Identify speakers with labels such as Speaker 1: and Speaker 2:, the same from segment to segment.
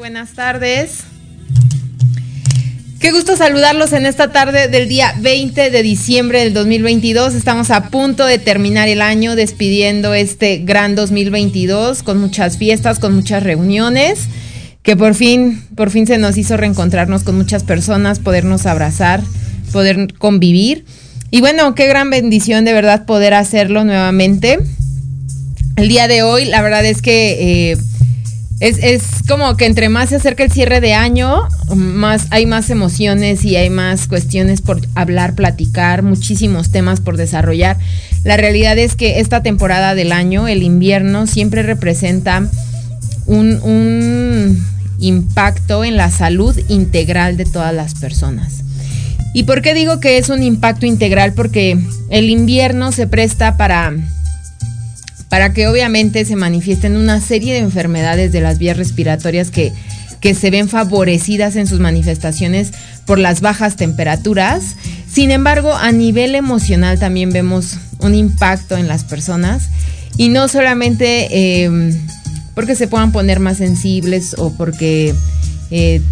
Speaker 1: buenas tardes. Qué gusto saludarlos en esta tarde del día 20 de diciembre del 2022. Estamos a punto de terminar el año despidiendo este gran 2022 con muchas fiestas, con muchas reuniones, que por fin, por fin se nos hizo reencontrarnos con muchas personas, podernos abrazar, poder convivir. Y bueno, qué gran bendición de verdad poder hacerlo nuevamente. El día de hoy, la verdad es que... Eh, es, como que entre más se acerca el cierre de año, más hay más emociones y hay más cuestiones por hablar, platicar, muchísimos temas por desarrollar. La realidad es que esta temporada del año, el invierno, siempre representa un, un impacto en la salud integral de todas las personas. ¿Y por qué digo que es un impacto integral? Porque el invierno se presta para para que obviamente se manifiesten una serie de enfermedades de las vías respiratorias que, que se ven favorecidas en sus manifestaciones por las bajas temperaturas. Sin embargo, a nivel emocional también vemos un impacto en las personas y no solamente em, porque se puedan poner más sensibles o porque eh,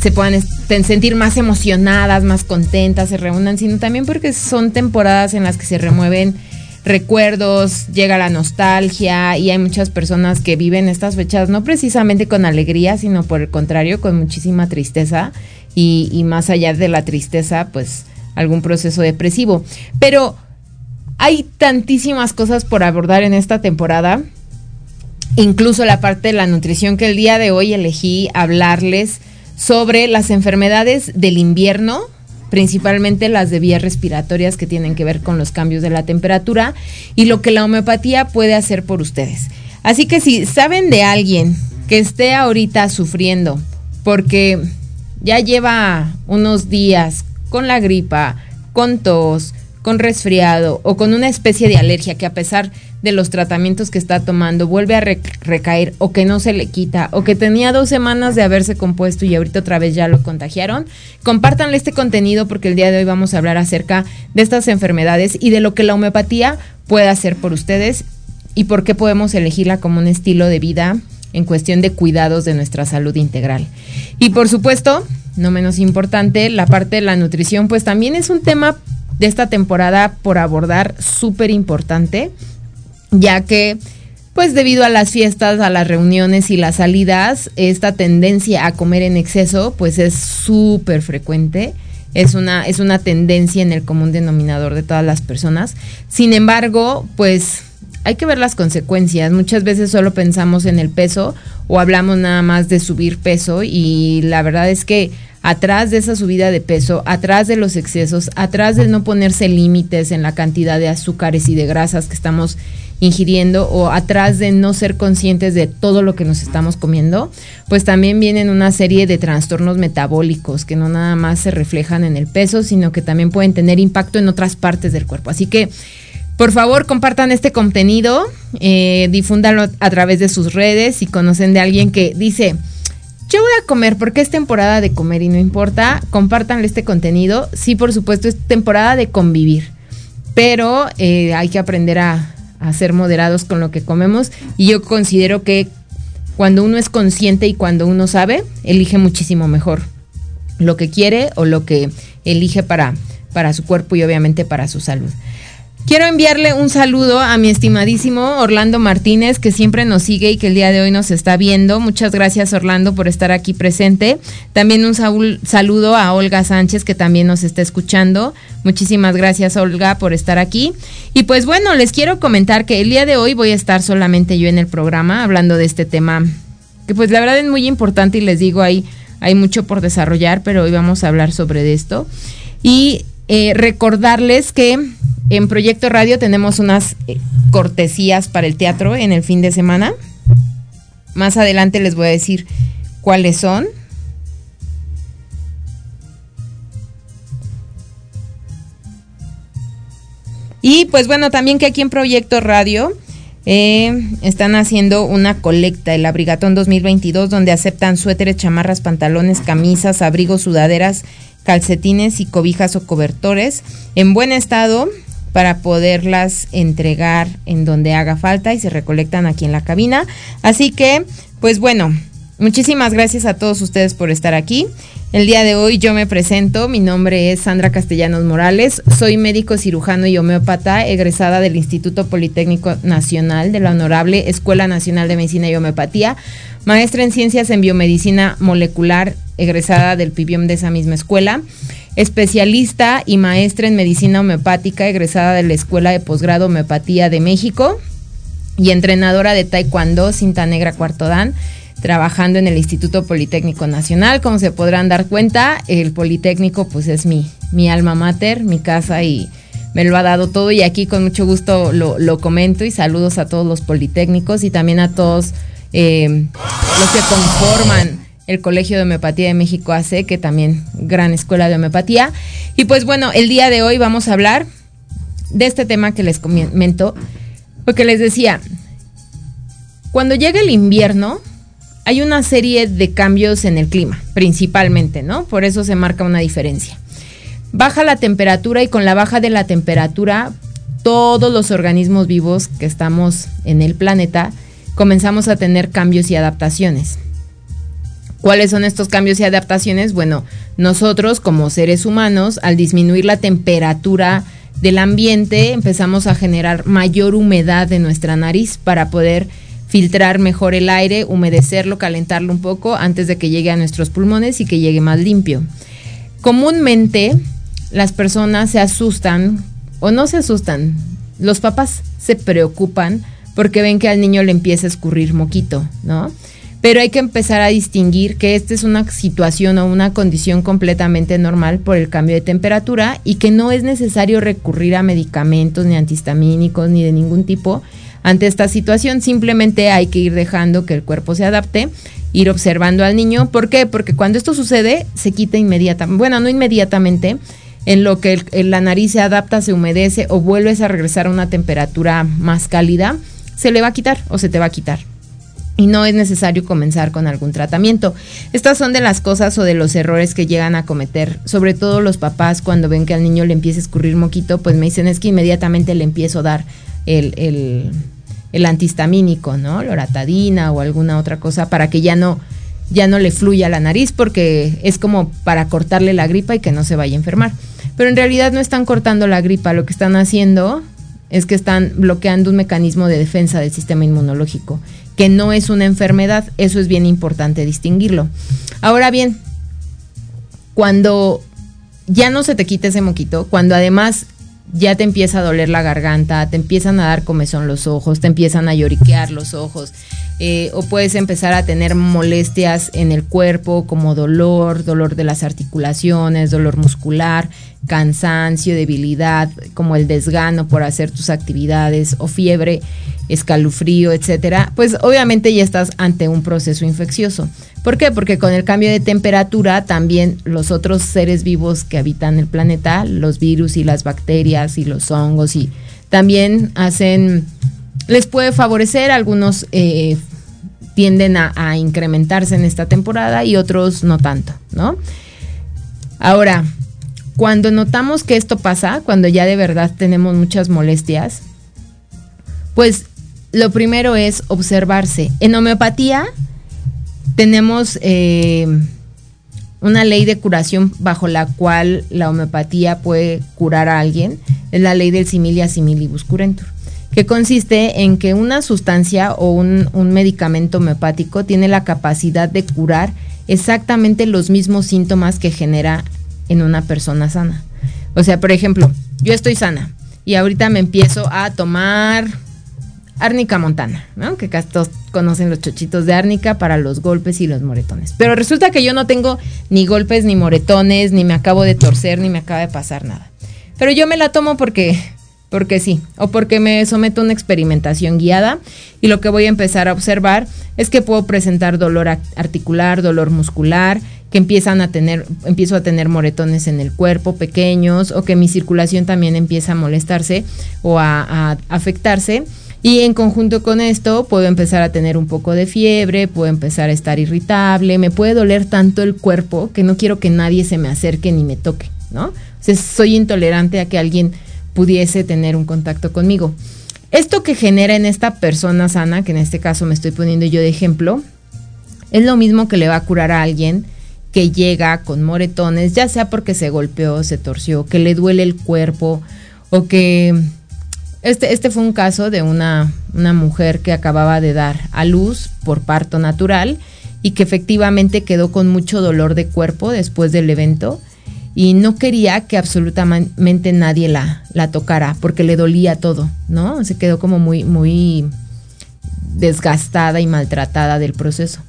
Speaker 1: se puedan sentir más emocionadas, más contentas, se reúnan, sino también porque son temporadas en las que se remueven recuerdos, llega la nostalgia y hay muchas personas que viven estas fechas no precisamente con alegría, sino por el contrario, con muchísima tristeza y, y más allá de la tristeza, pues algún proceso depresivo. Pero hay tantísimas cosas por abordar en esta temporada, incluso la parte de la nutrición que el día de hoy elegí hablarles sobre las enfermedades del invierno principalmente las de vías respiratorias que tienen que ver con los cambios de la temperatura y lo que la homeopatía puede hacer por ustedes. Así que si saben de alguien que esté ahorita sufriendo porque ya lleva unos días con la gripa, con tos, con resfriado o con una especie de alergia que a pesar de los tratamientos que está tomando vuelve a recaer o que no se le quita o que tenía dos semanas de haberse compuesto y ahorita otra vez ya lo contagiaron, compártanle este contenido porque el día de hoy vamos a hablar acerca de estas enfermedades y de lo que la homeopatía puede hacer por ustedes y por qué podemos elegirla como un estilo de vida en cuestión de cuidados de nuestra salud integral. Y por supuesto, no menos importante, la parte de la nutrición, pues también es un tema de esta temporada por abordar súper importante ya que pues debido a las fiestas, a las reuniones y las salidas, esta tendencia a comer en exceso pues es súper frecuente. Es una, es una tendencia en el común denominador de todas las personas. Sin embargo, pues hay que ver las consecuencias. Muchas veces solo pensamos en el peso o hablamos nada más de subir peso y la verdad es que atrás de esa subida de peso, atrás de los excesos, atrás de no ponerse límites en la cantidad de azúcares y de grasas que estamos ingiriendo o atrás de no ser conscientes de todo lo que nos estamos comiendo, pues también vienen una serie de trastornos metabólicos que no nada más se reflejan en el peso, sino que también pueden tener impacto en otras partes del cuerpo. Así que, por favor, compartan este contenido, eh, difúndanlo a través de sus redes si conocen de alguien que dice, yo voy a comer porque es temporada de comer y no importa, compártanle este contenido. Sí, por supuesto, es temporada de convivir, pero eh, hay que aprender a, ser moderados con lo que comemos y yo considero que cuando uno es consciente y cuando uno sabe, elige muchísimo mejor lo que quiere o lo que elige para, para su cuerpo y obviamente para su salud. Quiero enviarle un saludo a mi estimadísimo Orlando Martínez, que siempre nos sigue y que el día de hoy nos está viendo. Muchas gracias, Orlando, por estar aquí presente. También un saludo a Olga Sánchez, que también nos está escuchando. Muchísimas gracias, Olga, por estar aquí. Y pues bueno, les quiero comentar que el día de hoy voy a estar solamente yo en el programa hablando de este tema, que pues la verdad es muy importante y les digo, hay, hay mucho por desarrollar, pero hoy vamos a hablar sobre esto. Y eh, recordarles que en Proyecto Radio tenemos unas eh, cortesías para el teatro en el fin de semana. Más adelante les voy a decir cuáles son. Y pues bueno, también que aquí en Proyecto Radio eh, están haciendo una colecta, el Abrigatón 2022, donde aceptan suéteres, chamarras, pantalones, camisas, abrigos, sudaderas, calcetines y cobijas o cobertores en buen estado para poderlas entregar en donde haga falta y se recolectan aquí en la cabina. Así que, pues bueno, Muchísimas gracias a todos ustedes por estar aquí. El día de hoy yo me presento, mi nombre es Sandra Castellanos Morales, soy médico cirujano y homeópata, egresada del Instituto Politécnico Nacional de la Honorable Escuela Nacional de Medicina y Homeopatía, maestra en Ciencias en Biomedicina Molecular, egresada del PIBIOM de esa misma escuela, especialista y maestra en Medicina Homeopática, egresada de la Escuela de Posgrado Homeopatía de México y entrenadora de Taekwondo Cinta Negra Cuarto Dan trabajando en el Instituto Politécnico Nacional. Como se podrán dar cuenta, el Politécnico pues es mi, mi alma mater, mi casa y me lo ha dado todo y aquí con mucho gusto lo, comento y saludos a todos los Politécnicos y también a todos eh, los que conforman el Colegio de Homeopatía de México AC, que también gran escuela de homeopatía. Y pues bueno, el día de hoy vamos a hablar de este tema que les comento, porque les decía, cuando llega el invierno, hay una serie de cambios en el clima, principalmente, ¿no? Por eso se marca una diferencia. Baja la temperatura y con la baja de la temperatura, todos los organismos vivos que estamos en el planeta comenzamos a tener cambios y adaptaciones. ¿Cuáles son estos cambios y adaptaciones? Bueno, nosotros como seres humanos, al disminuir la temperatura del ambiente, empezamos a generar mayor humedad en nuestra nariz para poder filtrar mejor el aire, humedecerlo, calentarlo un poco antes de que llegue a nuestros pulmones y que llegue más limpio. Comúnmente las personas se asustan o no se asustan, los papás se preocupan porque ven que al niño le empieza a escurrir moquito, ¿no? Pero hay que empezar a distinguir que esta es una situación o una condición completamente normal por el cambio de temperatura y que no es necesario recurrir a medicamentos ni antihistamínicos ni de ningún tipo ante esta situación. Simplemente hay que ir dejando que el cuerpo se adapte, ir observando al niño. ¿Por qué? Porque cuando esto sucede, se quita inmediatamente. Bueno, no inmediatamente. En lo que la nariz se adapta, se humedece o vuelves a regresar a una temperatura más cálida, se le va a quitar o se te va a quitar y no es necesario comenzar con algún tratamiento. Estas son de las cosas o de los errores que llegan a cometer, sobre todo los papás cuando ven que al niño le empieza a escurrir moquito, pues me dicen es que inmediatamente le empiezo a dar el, el, el antihistamínico, ¿no? Loratadina o alguna otra cosa para que ya no, ya no le fluya la nariz porque es como para cortarle la gripa y que no se vaya a enfermar. Pero en realidad no están cortando la gripa, lo que están haciendo es que están bloqueando un mecanismo de defensa del sistema inmunológico, que no es una enfermedad, eso es bien importante distinguirlo. Ahora bien, cuando ya no se te quita ese moquito, cuando además ya te empieza a doler la garganta, te empiezan a dar comezón los ojos, te empiezan a lloriquear los ojos, eh, o puedes empezar a tener molestias en el cuerpo como dolor, dolor de las articulaciones, dolor muscular, cansancio, debilidad, como el desgano por hacer tus actividades o fiebre, escalofrío, etcétera, pues obviamente ya estás ante un proceso infeccioso. ¿Por qué? Porque con el cambio de temperatura también los otros seres vivos que habitan el planeta, los virus y las bacterias y los hongos y también hacen, les puede favorecer, algunos eh, tienden a, incrementarse en esta temporada y otros no tanto, ¿no? Ahora, cuando notamos que esto pasa, cuando ya de verdad tenemos muchas molestias, pues lo primero es observarse. En homeopatía tenemos eh, una ley de curación bajo la cual la homeopatía puede curar a alguien. Es la ley del similia similibus curentur, que consiste en que una sustancia o un, un medicamento homeopático tiene la capacidad de curar exactamente los mismos síntomas que genera en una persona sana. O sea, por ejemplo, yo estoy sana y ahorita me empiezo a tomar árnica montana, ¿no? Que casi todos conocen los chochitos de árnica para los golpes y los moretones. Pero resulta que yo no tengo ni golpes ni moretones, ni me acabo de torcer, ni me acaba de pasar nada. Pero yo me la tomo porque porque sí, o porque me someto a una experimentación guiada y lo que voy a empezar a observar es que puedo presentar dolor articular, dolor muscular, que empiezan a tener, empiezo a tener moretones en el cuerpo pequeños o que mi circulación también empieza a molestarse o a, afectarse. Y en conjunto con esto puedo empezar a tener un poco de fiebre, puedo empezar a estar irritable, me puede doler tanto el cuerpo que no quiero que nadie se me acerque ni me toque, ¿no? O soy intolerante a que alguien pudiese tener un contacto conmigo. Esto que genera en esta persona sana, que en este caso me estoy poniendo yo de ejemplo, Es lo mismo que le va a curar a alguien que llega con moretones, ya sea porque se golpeó, se torció, que le duele el cuerpo o que este, este fue un caso de una, una mujer que acababa de dar a luz por parto natural y que efectivamente quedó con mucho dolor de cuerpo después del evento y no quería que absolutamente nadie la, la tocara porque le dolía todo, ¿no? Se quedó como muy, muy desgastada y maltratada del proceso.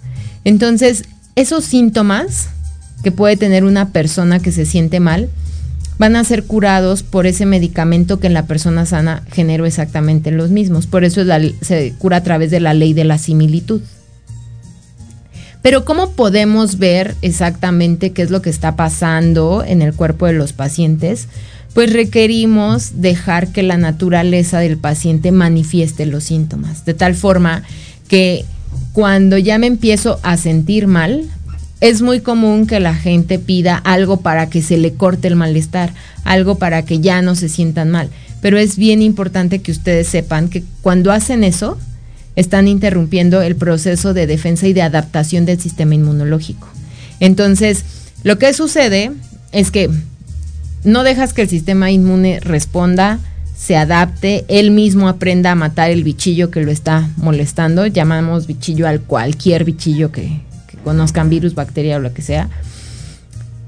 Speaker 1: Entonces, esos síntomas que puede tener una persona que se siente mal, van a ser curados por ese medicamento que en la persona sana generó exactamente los mismos. Por eso se cura a través de la ley de la similitud. Pero ¿cómo podemos ver exactamente qué es lo que está pasando en el cuerpo de los pacientes? Pues requerimos dejar que la naturaleza del paciente manifieste los síntomas, de tal forma que cuando ya me empiezo a sentir mal, es muy común que la gente pida algo para que se le corte el malestar, algo para que ya no se sientan mal. Pero es bien importante que ustedes sepan que cuando hacen eso, están interrumpiendo el proceso de defensa y de adaptación del sistema inmunológico. Entonces, lo que sucede es que no dejas que el sistema inmune responda, se adapte, él mismo aprenda a matar el bichillo que lo está molestando. Llamamos bichillo al cualquier bichillo que, conozcan virus, bacteria o lo que sea,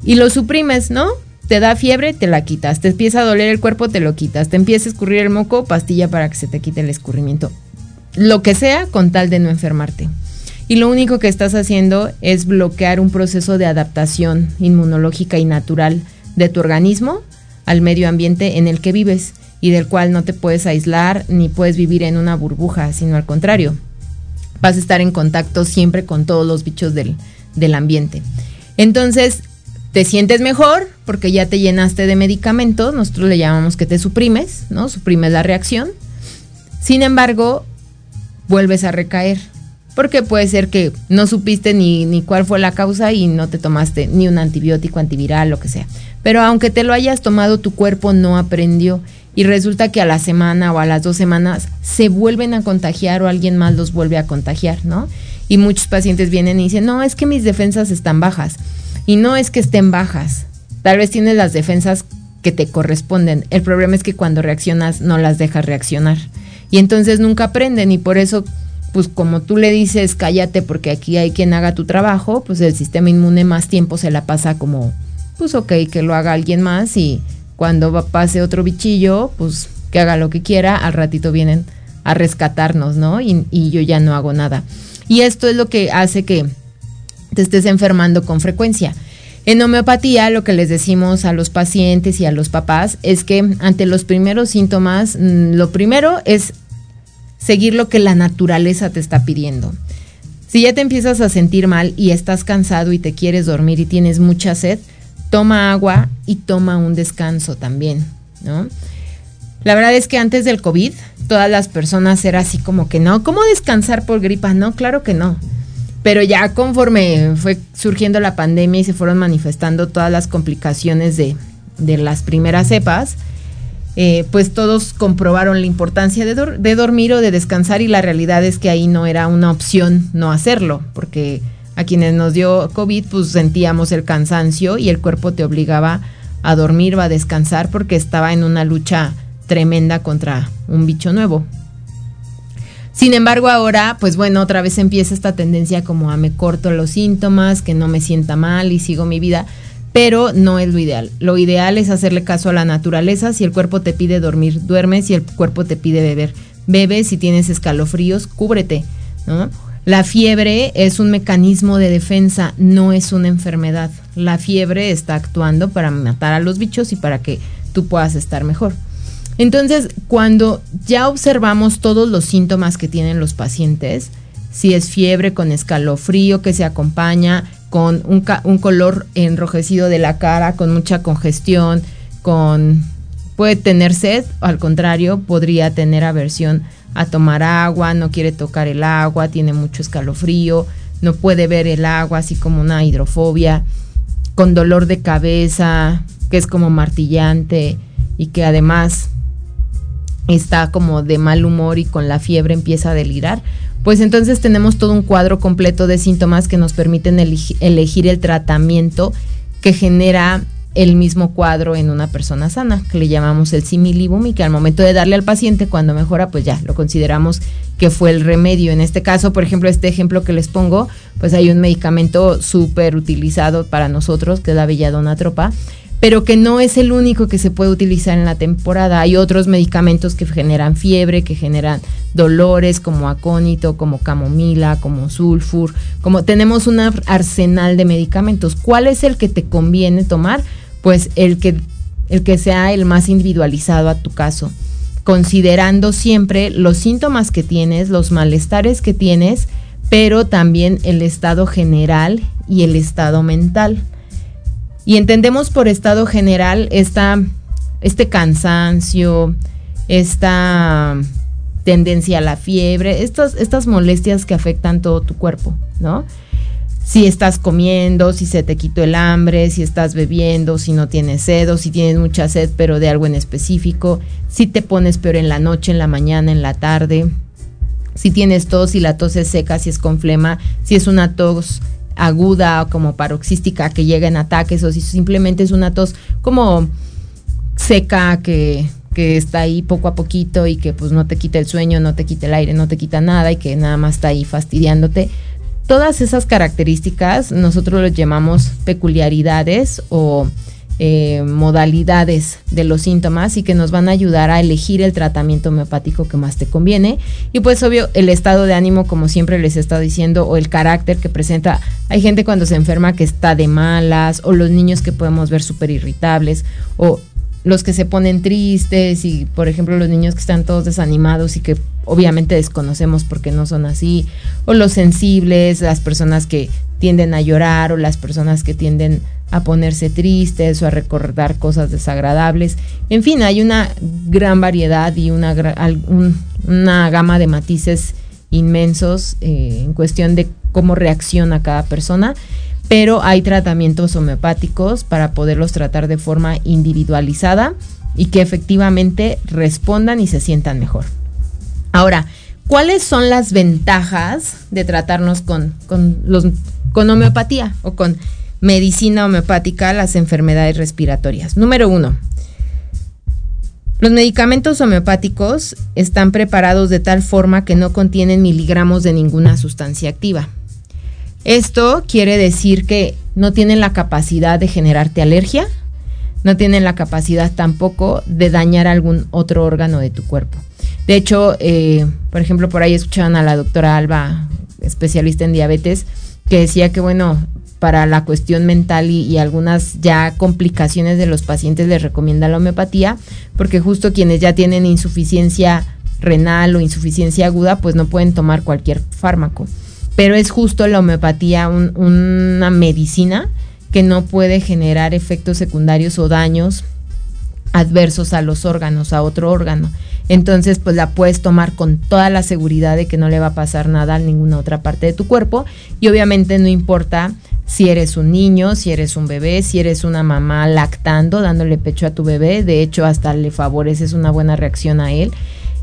Speaker 1: y lo suprimes, ¿no? Te da fiebre, te la quitas. Te empieza a doler el cuerpo, te lo quitas. Te empieza a escurrir el moco, pastilla para que se te quite el escurrimiento. Lo que sea con tal de no enfermarte. Y lo único que estás haciendo es bloquear un proceso de adaptación inmunológica y natural de tu organismo al medio ambiente en el que vives y del cual no te puedes aislar ni puedes vivir en una burbuja, sino al contrario, vas a estar en contacto siempre con todos los bichos del, ambiente. Entonces, te sientes mejor porque ya te llenaste de medicamentos, nosotros le llamamos que te suprimes, ¿no? Suprimes la reacción. Sin embargo, vuelves a recaer. Porque puede ser que no supiste ni, ni cuál fue la causa y no te tomaste ni un antibiótico, antiviral, lo que sea. Pero aunque te lo hayas tomado, tu cuerpo no aprendió y resulta que a la semana o a las dos semanas se vuelven a contagiar o alguien más los vuelve a contagiar, ¿no? Y muchos pacientes vienen y dicen, no, es que mis defensas están bajas. Y no es que estén bajas, tal vez tienes las defensas que te corresponden. El problema es que cuando reaccionas no las dejas reaccionar. Y entonces nunca aprenden y por eso, pues como tú le dices, cállate porque aquí hay quien haga tu trabajo, pues el sistema inmune más tiempo se la pasa como, pues ok, que lo haga alguien más y cuando pase otro bichillo, pues que haga lo que quiera, al ratito vienen a rescatarnos, ¿no? Y, y, yo ya no hago nada. Y esto es lo que hace que te estés enfermando con frecuencia. En homeopatía lo que les decimos a los pacientes y a los papás es que ante los primeros síntomas, mm, lo primero es seguir lo que la naturaleza te está pidiendo. Si ya te empiezas a sentir mal y estás cansado y te quieres dormir y tienes mucha sed, toma agua y toma un descanso también, ¿no? La verdad es que antes del COVID, todas las personas era así como que no, ¿cómo descansar por gripa? No, claro que no. Pero ya conforme fue surgiendo la pandemia y se fueron manifestando todas las complicaciones de, las primeras cepas, eh, pues todos comprobaron la importancia de, de dormir o de descansar y la realidad es que ahí no era una opción no hacerlo, porque a quienes nos dio COVID, pues sentíamos el cansancio y el cuerpo te obligaba a dormir o a descansar porque estaba en una lucha tremenda contra un bicho nuevo. Sin embargo, ahora, pues bueno, otra vez empieza esta tendencia como a me corto los síntomas, que no me sienta mal y sigo mi vida, pero no es lo ideal. Lo ideal es hacerle caso a la naturaleza. Si el cuerpo te pide dormir, duerme. Si el cuerpo te pide beber, bebe. Si tienes escalofríos, cúbrete, ¿no? La fiebre es un mecanismo de defensa, no es una enfermedad. La fiebre está actuando para matar a los bichos y para que tú puedas estar mejor. Entonces, cuando ya observamos todos los síntomas que tienen los pacientes, si es fiebre con escalofrío que se acompaña con un, color enrojecido de la cara, con mucha congestión, con puede tener sed, al contrario, podría tener aversión a tomar agua, no quiere tocar el agua, tiene mucho escalofrío, no puede ver el agua, así como una hidrofobia, con dolor de cabeza, que es como martillante y que además está como de mal humor y con la fiebre empieza a delirar, pues entonces tenemos todo un cuadro completo de síntomas que nos permiten elegir el tratamiento que genera el mismo cuadro en una persona sana, que le llamamos el similibum y que al momento de darle al paciente cuando mejora, pues ya lo consideramos que fue el remedio. En este caso, por ejemplo, este ejemplo que les pongo, pues hay un medicamento súper utilizado para nosotros, que es la belladona tropa, pero que no es el único que se puede utilizar en la temporada. Hay otros medicamentos que generan fiebre, que generan dolores, como acónito, como camomila, como sulfur, como tenemos un arsenal de medicamentos. ¿Cuál es el que te conviene tomar? Pues el que, el que sea el más individualizado a tu caso, considerando siempre los síntomas que tienes, los malestares que tienes, pero también el estado general y el estado mental. Y entendemos por estado general esta, este cansancio, esta tendencia a la fiebre, estas, estas molestias que afectan todo tu cuerpo, ¿no? Si estás comiendo, si se te quitó el hambre, si estás bebiendo, si no tienes sed o si tienes mucha sed pero de algo en específico, si te pones peor en la noche, en la mañana, en la tarde, si tienes tos, si la tos es seca, si es con flema, si es una tos aguda o como paroxística que llega en ataques o si simplemente es una tos como seca que, que está ahí poco a poquito y que pues no te quita el sueño, no te quita el aire, no te quita nada y que nada más está ahí fastidiándote. Todas esas características nosotros los llamamos peculiaridades o eh, modalidades de los síntomas y que nos van a ayudar a elegir el tratamiento homeopático que más te conviene. Y pues obvio, el estado de ánimo, como siempre les he estado diciendo, o el carácter que presenta. Hay gente cuando se enferma que está de malas, o los niños que podemos ver súper irritables, o los que se ponen tristes y por ejemplo los niños que están todos desanimados y que obviamente desconocemos porque no son así, o los sensibles, las personas que tienden a llorar o las personas que tienden a ponerse tristes o a recordar cosas desagradables. En fin, hay una gran variedad y una, una gama de matices inmensos eh, en cuestión de cómo reacciona cada persona, pero hay tratamientos homeopáticos para poderlos tratar de forma individualizada y que efectivamente respondan y se sientan mejor. Ahora, ¿cuáles son las ventajas de tratarnos con, con, los, con homeopatía o con medicina homeopática las enfermedades respiratorias. Número uno, los medicamentos homeopáticos están preparados de tal forma que no contienen miligramos de ninguna sustancia activa. Esto quiere decir que no tienen la capacidad de generarte alergia, no tienen la capacidad tampoco de dañar algún otro órgano de tu cuerpo. De hecho, eh, por ejemplo, por ahí escuchaban a la doctora Alba, especialista en diabetes, que decía que, bueno, para la cuestión mental y, algunas ya complicaciones de los pacientes les recomienda la homeopatía, porque justo quienes ya tienen insuficiencia renal o insuficiencia aguda, pues no pueden tomar cualquier fármaco. Pero es justo la homeopatía una medicina que no puede generar efectos secundarios o daños adversos a los órganos, a otro órgano. Entonces, pues la puedes tomar con toda la seguridad de que no le va a pasar nada a ninguna otra parte de tu cuerpo y obviamente no importa si eres un niño, si eres un bebé, si eres una mamá lactando, dándole pecho a tu bebé, de hecho hasta le favoreces una buena reacción a él.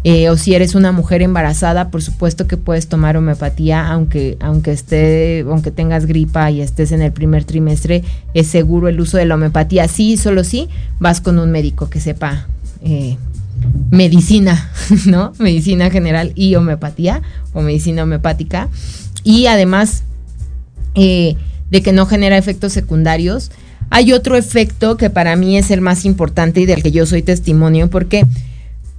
Speaker 1: Eh, o si eres una mujer embarazada, por supuesto que puedes tomar homeopatía, aunque, aunque esté, aunque tengas gripa y estés en el primer trimestre, es seguro el uso de la homeopatía. Sí, solo sí, vas con un médico que sepa eh, medicina, ¿no? Medicina general y homeopatía o medicina homeopática. Y además, eh, de que no genera efectos secundarios. Hay otro efecto que para mí es el más importante y del que yo soy testimonio, porque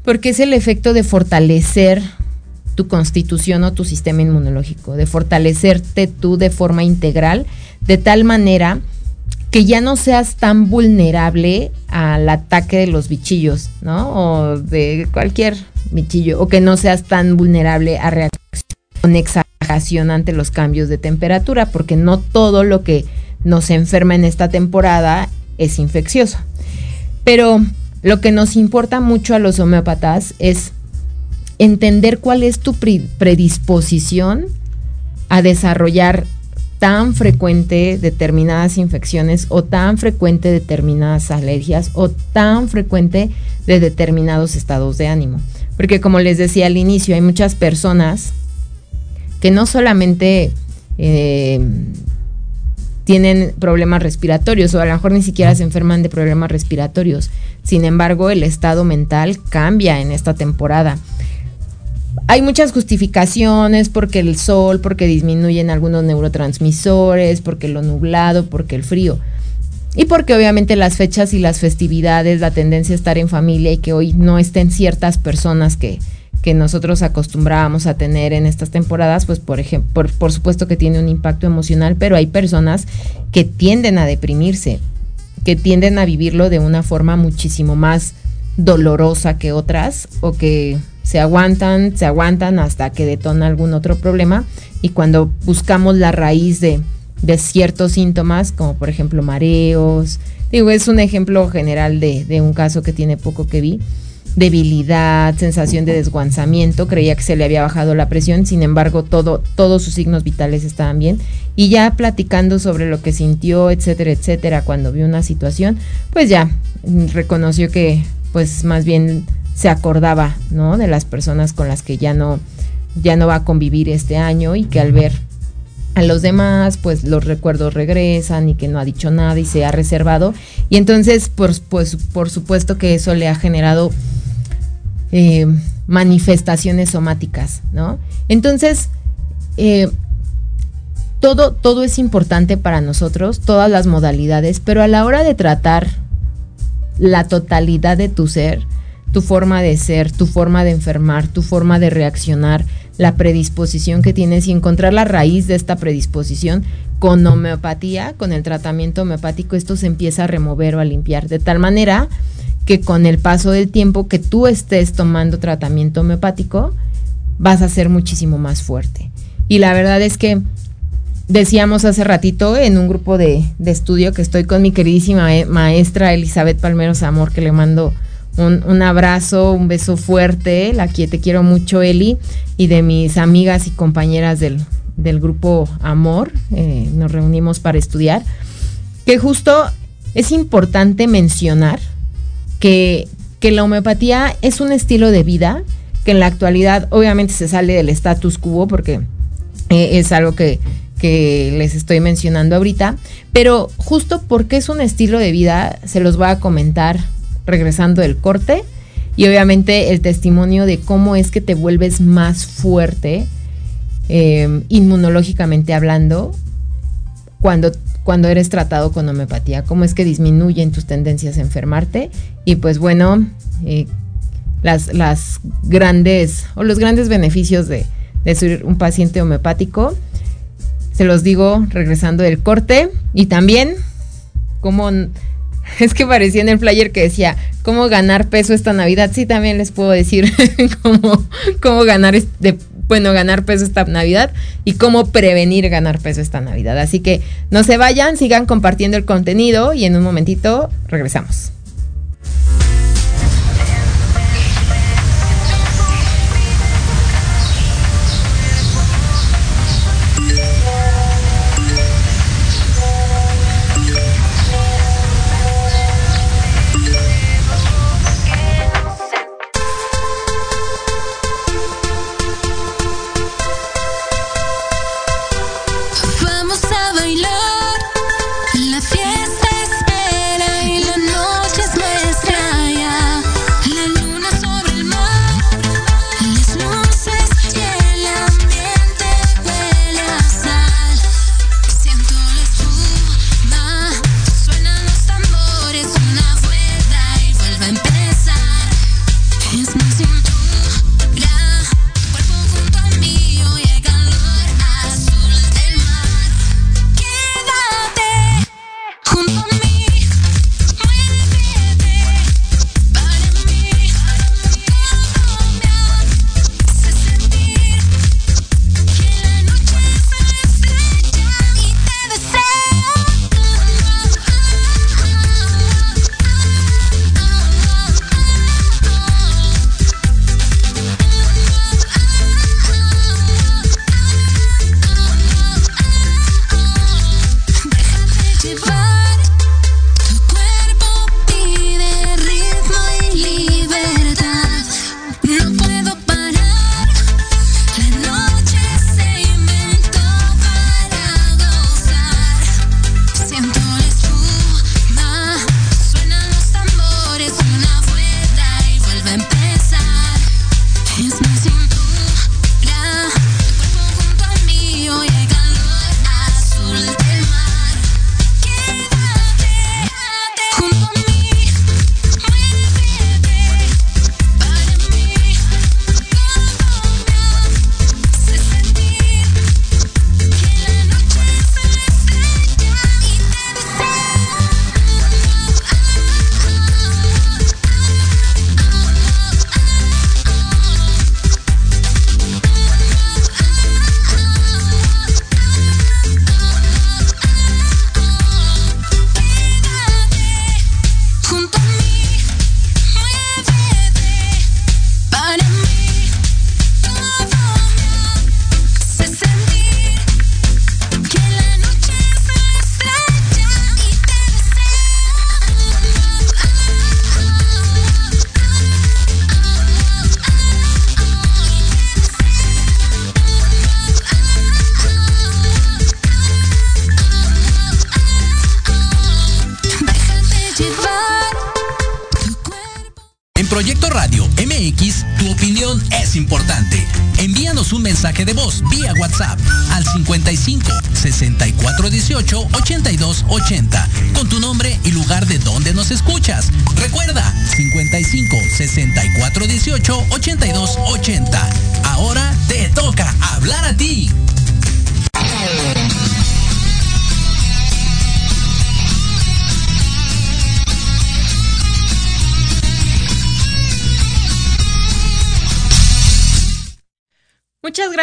Speaker 1: porque es el efecto de fortalecer tu constitución o tu sistema inmunológico, de fortalecerte tú de forma integral, de tal manera que ya no seas tan vulnerable al ataque de los bichillos, ¿no? O de cualquier bichillo, o que no seas tan vulnerable a reacción ante los cambios de temperatura, porque no todo lo que nos enferma en esta temporada es infeccioso. Pero lo que nos importa mucho a los homeópatas es entender cuál es tu predisposición a desarrollar tan frecuente determinadas infecciones o tan frecuente determinadas alergias o tan frecuente de determinados estados de ánimo. Porque como les decía al inicio, hay muchas personas que no solamente eh, tienen problemas respiratorios o a lo mejor ni siquiera se enferman de problemas respiratorios. Sin embargo, el estado mental cambia en esta temporada. Hay muchas justificaciones porque el sol, porque disminuyen algunos neurotransmisores, porque lo nublado, porque el frío. Y porque obviamente las fechas y las festividades, la tendencia a estar en familia y que hoy no estén ciertas personas que, que nosotros acostumbrábamos a tener en estas temporadas, pues por ejemplo, por, supuesto que tiene un impacto emocional, pero hay personas que tienden a deprimirse, que tienden a vivirlo de una forma muchísimo más dolorosa que otras o que se aguantan, se aguantan hasta que detona algún otro problema. Y cuando buscamos la raíz de, de ciertos síntomas, como por ejemplo mareos, digo, es un ejemplo general de, de un caso que tiene poco que vi, debilidad, sensación de desguanzamiento, creía que se le había bajado la presión, sin embargo todo, todos sus signos vitales estaban bien y ya platicando sobre lo que sintió, etcétera, etcétera, cuando vio una situación, pues ya reconoció que pues más bien se acordaba, ¿no? De las personas con las que ya no ya no va a convivir este año y que al ver a los demás, pues los recuerdos regresan y que no ha dicho nada y se ha reservado. Y entonces, pues, pues por supuesto que eso le ha generado eh, manifestaciones somáticas, ¿no? Entonces, eh, todo, todo es importante para nosotros, todas las modalidades, pero a la hora de tratar la totalidad de tu ser, tu forma de ser, tu forma de enfermar, tu forma de reaccionar, la predisposición que tienes y encontrar la raíz de esta predisposición con homeopatía, con el tratamiento homeopático, esto se empieza a remover o a limpiar de tal manera que con el paso del tiempo que tú estés tomando tratamiento homeopático, vas a ser muchísimo más fuerte. Y la verdad es que decíamos hace ratito en un grupo de, estudio que estoy con mi queridísima maestra Elizabeth Palmero Amor, que le mando un, abrazo, un beso fuerte, la que te quiero mucho Eli, y de mis amigas y compañeras del, grupo Amor, eh, nos reunimos para estudiar, que justo es importante mencionar que, la homeopatía es un estilo de vida que en la actualidad obviamente se sale del status quo porque eh, es algo que, les estoy mencionando ahorita, pero justo porque es un estilo de vida, se los voy a comentar regresando del corte y obviamente el testimonio de cómo es que te vuelves más fuerte eh, inmunológicamente hablando cuando cuando eres tratado con homeopatía, cómo es que disminuyen tus tendencias a enfermarte y pues bueno, eh, las, grandes o los grandes beneficios de, de ser un paciente homeopático. Se los digo regresando del corte y también cómo es que parecía en el flyer que decía cómo ganar peso esta Navidad. Sí, también les puedo decir cómo, cómo ganar de bueno, ganar peso esta Navidad y cómo prevenir ganar peso esta Navidad. Así que no se vayan, sigan compartiendo el contenido y en un momentito regresamos.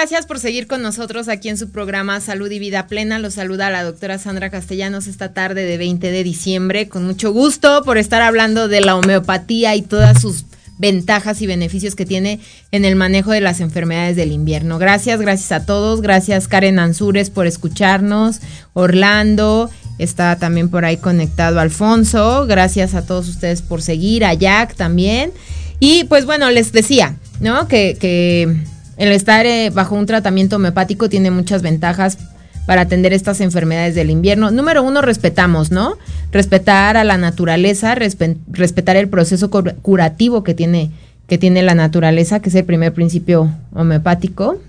Speaker 1: Gracias por seguir con nosotros aquí en su programa Salud y Vida Plena. Los saluda la doctora Sandra Castellanos esta tarde de 20 de diciembre. Con mucho gusto por estar hablando de la homeopatía y todas sus ventajas y beneficios que tiene en el manejo de las enfermedades del invierno. Gracias, gracias a todos. Gracias Karen Ansures por escucharnos. Orlando, está también por ahí conectado Alfonso. Gracias a todos ustedes por seguir. A Jack también. Y pues bueno, les decía, ¿no? Que... que el estar eh, bajo un tratamiento homeopático tiene muchas ventajas para atender estas enfermedades del invierno. Número uno, respetamos, ¿no? Respetar a la naturaleza, respetar el proceso curativo que tiene, que tiene la naturaleza, que es el primer principio homeopático.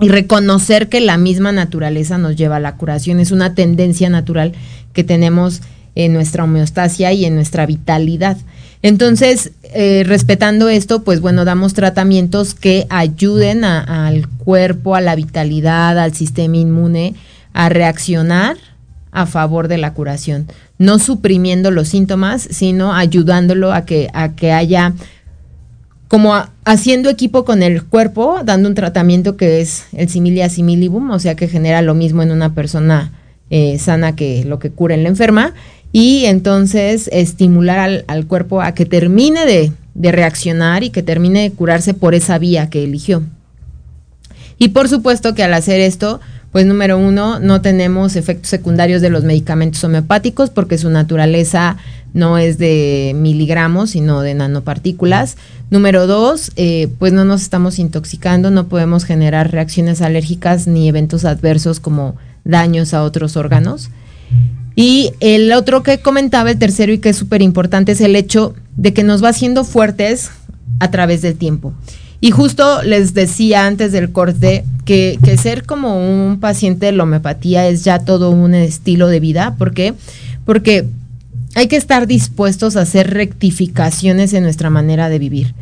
Speaker 1: Y reconocer que la misma naturaleza nos lleva a la curación. Es una tendencia natural que tenemos en nuestra homeostasia y en nuestra vitalidad. Entonces, eh, respetando esto, pues bueno, damos tratamientos que ayuden al cuerpo, a la vitalidad, al sistema inmune a reaccionar a favor de la curación, no suprimiendo los síntomas, sino ayudándolo a que, a que haya como haciendo equipo con el cuerpo, dando un tratamiento que es el similia similibum, o sea que genera lo mismo en una persona eh, sana que lo que cura en la enferma, y entonces estimular al, cuerpo a que termine de, reaccionar y que termine de curarse por esa vía que eligió. Y por supuesto que al hacer esto, pues número uno, no tenemos efectos secundarios de los medicamentos homeopáticos porque su naturaleza no es de miligramos, sino de nanopartículas. Número dos, eh, pues no nos estamos intoxicando, no podemos generar reacciones alérgicas ni eventos adversos como daños a otros órganos. Y el otro que comentaba, el tercero y que es súper importante, es el hecho de que nos va haciendo fuertes a través del tiempo. Y justo les decía antes del corte que, que, ser como un paciente de la homeopatía es ya todo un estilo de vida. ¿Por qué? Porque hay que estar dispuestos a hacer rectificaciones en nuestra manera de vivir.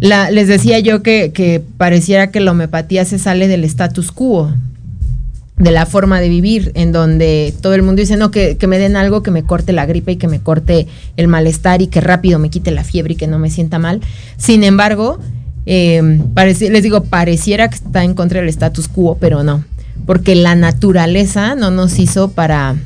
Speaker 1: Les decía yo que, que pareciera que la homeopatía se sale del status quo, de la forma de vivir, en donde todo el mundo dice, no, que, me den algo que me corte la gripe y que me corte el malestar y que rápido me quite la fiebre y que no me sienta mal. Sin embargo, eh, les digo, pareciera que está en contra del status quo, pero no, porque la naturaleza no nos hizo para,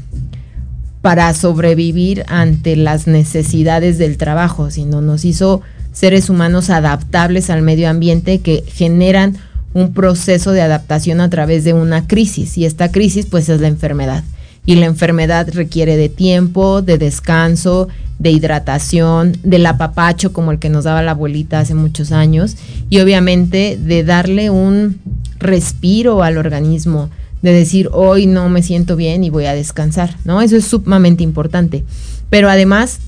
Speaker 1: para sobrevivir ante las necesidades del trabajo, sino nos hizo seres humanos adaptables al medio ambiente que generan un proceso de adaptación a través de una crisis y esta crisis pues es la enfermedad y la enfermedad requiere de tiempo, de descanso, de hidratación, del apapacho como el que nos daba la abuelita hace muchos años y obviamente de darle un respiro al organismo, de decir hoy no me siento bien y voy a descansar, ¿no? Eso es sumamente importante. Pero además,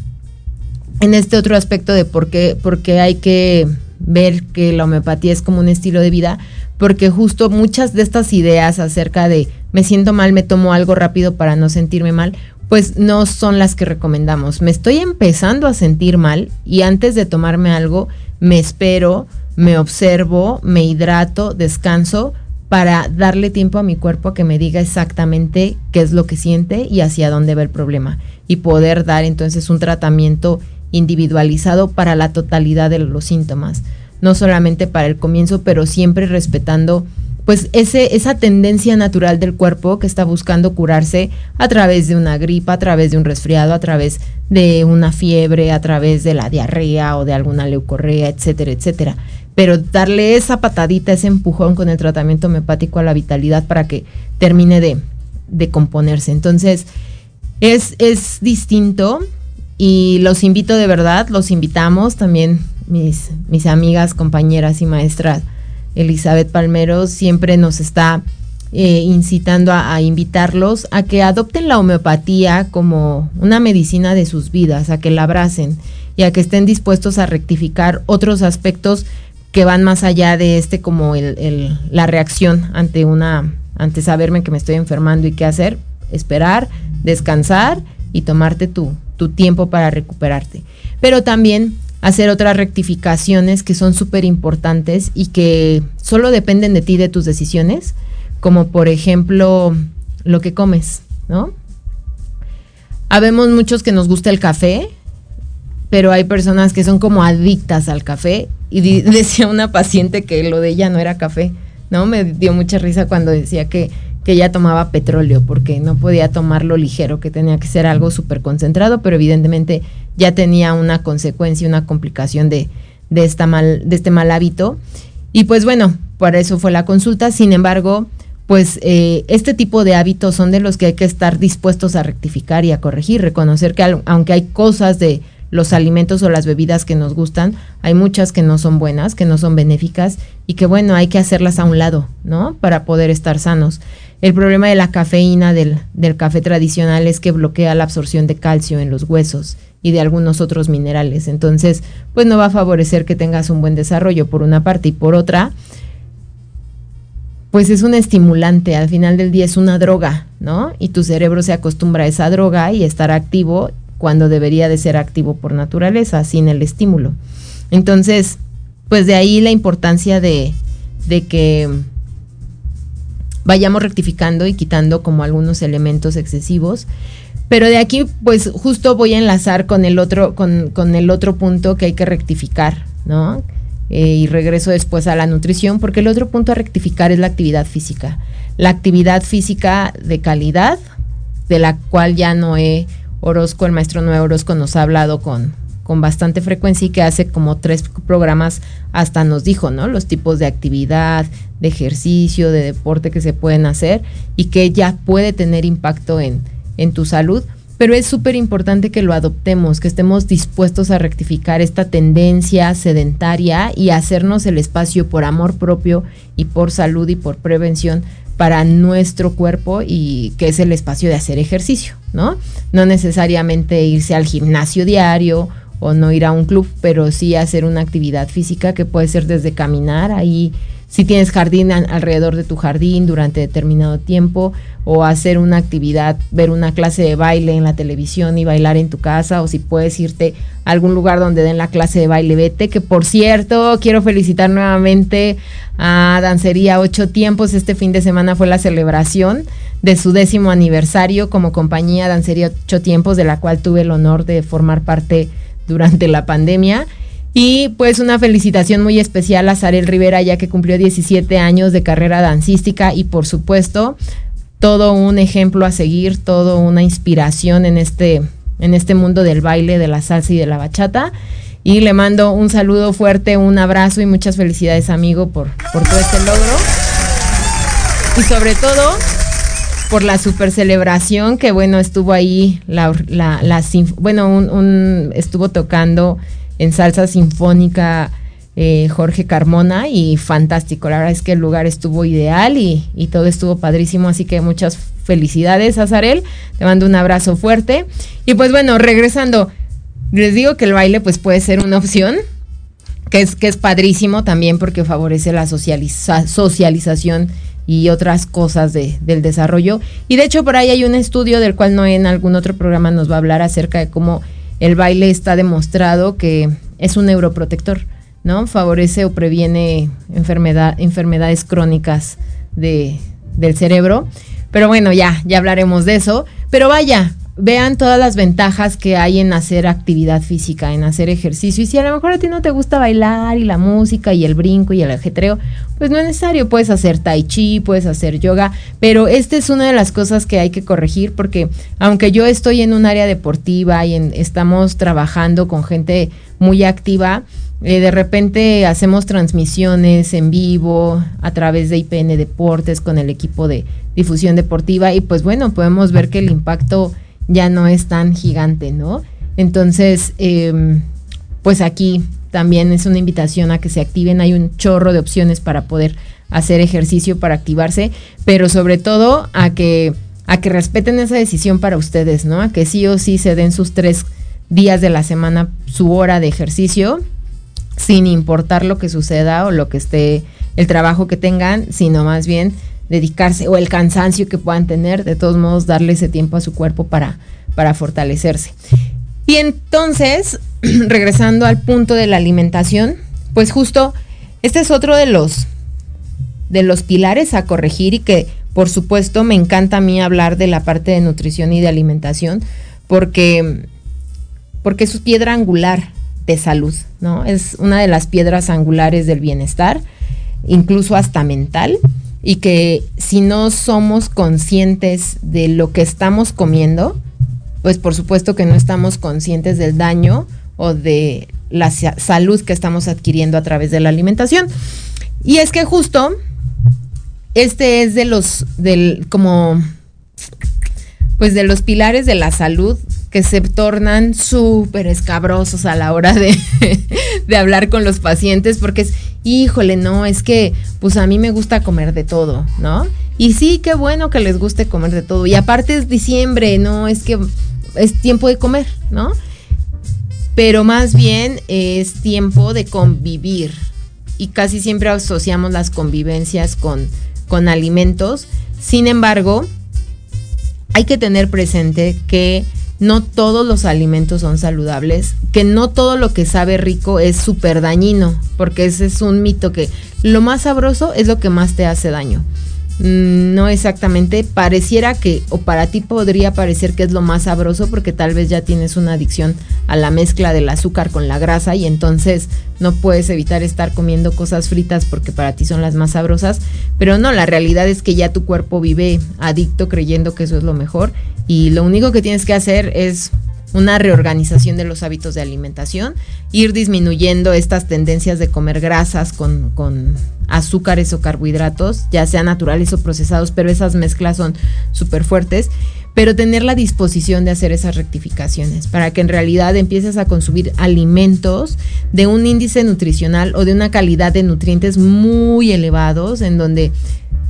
Speaker 1: en este otro aspecto de por qué, por qué hay que ver que la homeopatía es como un estilo de vida, porque justo muchas de estas ideas acerca de me siento mal, me tomo algo rápido para no sentirme mal, pues no son las que recomendamos. Me estoy empezando a sentir mal y antes de tomarme algo, me espero, me observo, me hidrato, descanso para darle tiempo a mi cuerpo a que me diga exactamente qué es lo que siente y hacia dónde va el problema y poder dar entonces un tratamiento individualizado para la totalidad de los síntomas, no solamente para el comienzo, pero siempre respetando pues ese, esa tendencia natural del cuerpo que está buscando curarse a través de una gripa, a través de un resfriado, a través de una fiebre, a través de la diarrea o de alguna leucorrea, etcétera, etcétera. Pero darle esa patadita, ese empujón con el tratamiento homeopático a la vitalidad para que termine de, de componerse. Entonces, es, es distinto y los invito de verdad, los invitamos también mis, mis amigas, compañeras y maestras. Elizabeth Palmero siempre nos está eh, incitando a, invitarlos a que adopten la homeopatía como una medicina de sus vidas, a que la abracen y a que estén dispuestos a rectificar otros aspectos que van más allá de este como el, la reacción ante una ante saberme que me estoy enfermando y qué hacer, esperar, descansar y tomarte tu, tu tiempo para recuperarte. Pero también hacer otras rectificaciones que son súper importantes y que solo dependen de ti, de tus decisiones, como por ejemplo lo que comes, ¿no? Habemos muchos que nos gusta el café, pero hay personas que son como adictas al café y decía una paciente que lo de ella no era café, ¿no? Me dio mucha risa cuando decía que, que ella tomaba petróleo porque no podía tomarlo ligero, que tenía que ser algo súper concentrado, pero evidentemente ya tenía una consecuencia, una complicación de, de, esta mal, de este mal hábito. Y pues bueno, por eso fue la consulta. Sin embargo, pues eh, este tipo de hábitos son de los que hay que estar dispuestos a rectificar y a corregir, reconocer que aunque hay cosas de los alimentos o las bebidas que nos gustan, hay muchas que no son buenas, que no son benéficas y que bueno, hay que hacerlas a un lado, ¿no? Para poder estar sanos. El problema de la cafeína del, del café tradicional es que bloquea la absorción de calcio en los huesos y de algunos otros minerales. Entonces, pues no va a favorecer que tengas un buen desarrollo por una parte y por otra, pues es un estimulante, al final del día es una droga, ¿no? Y tu cerebro se acostumbra a esa droga y estar activo cuando debería de ser activo por naturaleza, sin el estímulo. Entonces, pues de ahí la importancia de, de que vayamos rectificando y quitando como algunos elementos excesivos. Pero de aquí, pues justo voy a enlazar con el otro, con, con el otro punto que hay que rectificar, ¿no? Eh, y regreso después a la nutrición, porque el otro punto a rectificar es la actividad física. La actividad física de calidad, de la cual ya no he Orozco, el maestro Noé Orozco, nos ha hablado con, con bastante frecuencia y que hace como tres programas hasta nos dijo, ¿no? Los tipos de actividad, de ejercicio, de deporte que se pueden hacer y que ya puede tener impacto en, en tu salud. Pero es súper importante que lo adoptemos, que estemos dispuestos a rectificar esta tendencia sedentaria y hacernos el espacio por amor propio y por salud y por prevención para nuestro cuerpo y que es el espacio de hacer ejercicio, ¿no? No necesariamente irse al gimnasio diario o no ir a un club, pero sí hacer una actividad física que puede ser desde caminar. Ahí si tienes jardín alrededor de tu jardín durante determinado tiempo o hacer una actividad, ver una clase de baile en la televisión y bailar en tu casa o si puedes irte a algún lugar donde den la clase de baile, vete, que por cierto quiero felicitar nuevamente a Dancería Ocho Tiempos, este fin de semana fue la celebración de su décimo aniversario como compañía Dancería Ocho Tiempos, de la cual tuve el honor de formar parte durante la pandemia y pues una felicitación muy especial a Sarel Rivera, ya que cumplió 17 años de carrera dancística y por supuesto todo un ejemplo a seguir, todo una inspiración en este, en este mundo del baile, de la salsa y de la bachata. Y le mando un saludo fuerte, un abrazo y muchas felicidades amigo por, por todo este logro. Y sobre todo por la super celebración que bueno, estuvo ahí, la, bueno, un, estuvo tocando en salsa sinfónica eh, Jorge Carmona y fantástico. La verdad es que el lugar estuvo ideal y, todo estuvo padrísimo, así que muchas felicidades, Azarel. Te mando un abrazo fuerte. Y pues bueno, regresando, les digo que el baile pues puede ser una opción. Que es, que es padrísimo también porque favorece la socialización y otras cosas de, del desarrollo. Y de hecho por ahí hay un estudio del cual no en algún otro programa nos va a hablar acerca de cómo el baile está demostrado que es un neuroprotector, ¿no? Favorece o previene enfermedad, enfermedades crónicas de, del cerebro. Pero bueno, ya, ya hablaremos de eso. Pero vaya, vean todas las ventajas que hay en hacer actividad física, en hacer ejercicio. Y si a lo mejor a ti no te gusta bailar y la música y el brinco y el ajetreo, pues no es necesario. Puedes hacer tai chi, puedes hacer yoga, pero esta es una de las cosas que hay que corregir porque aunque yo estoy en un área deportiva y estamos trabajando con gente muy activa, eh, de repente hacemos transmisiones en vivo a través de IPN Deportes con el equipo de difusión deportiva y pues bueno, podemos ver que el impacto ya no es tan gigante, ¿no? Entonces, em, pues aquí también es una invitación a que se activen. Hay un chorro de opciones para poder hacer ejercicio, para activarse, pero sobre todo a que, a que respeten esa decisión para ustedes, ¿no? A que sí o sí se den sus tres días de la semana su hora de ejercicio, sin importar lo que suceda o lo que esté, el trabajo que tengan, sino más bien dedicarse o el cansancio que puedan tener, de todos modos darle ese tiempo a su cuerpo para, para fortalecerse. Y entonces, regresando al punto de la alimentación, pues justo este es otro de los de los pilares a corregir y que por supuesto me encanta a mí hablar de la parte de nutrición y de alimentación porque porque es su piedra angular de salud, ¿no? Es una de las piedras angulares del bienestar, incluso hasta mental y que si no somos conscientes de lo que estamos comiendo, pues por supuesto que no estamos conscientes del daño o de la salud que estamos adquiriendo a través de la alimentación. Y es que justo este es de los del como pues de los pilares de la salud que se tornan súper escabrosos a la hora de, de, hablar con los pacientes porque es, híjole, no, es que pues a mí me gusta comer de todo, ¿no? Y sí, qué bueno que les guste comer de todo. Y aparte es diciembre, ¿no? Es que es tiempo de comer, ¿no? Pero más bien es tiempo de convivir. Y casi siempre asociamos las convivencias con, con alimentos. Sin embargo, hay que tener presente que no todos los alimentos son saludables, que no todo lo que sabe rico es súper dañino, porque ese es un mito que lo más sabroso es lo que más te hace daño. Mm, no exactamente, pareciera que, o para ti podría parecer que es lo más sabroso porque tal vez ya tienes una adicción a la mezcla del azúcar con la grasa y entonces no puedes evitar estar comiendo cosas fritas porque para ti son las más sabrosas, pero no, la realidad es que ya tu cuerpo vive adicto creyendo que eso es lo mejor y lo único que tienes que hacer es una reorganización de los hábitos de alimentación, ir disminuyendo estas tendencias de comer grasas con, con azúcares o carbohidratos, ya sean naturales o procesados, pero esas mezclas son súper fuertes, pero tener la disposición de hacer esas rectificaciones para que en realidad empieces a consumir alimentos de un índice nutricional o de una calidad de nutrientes muy elevados, en donde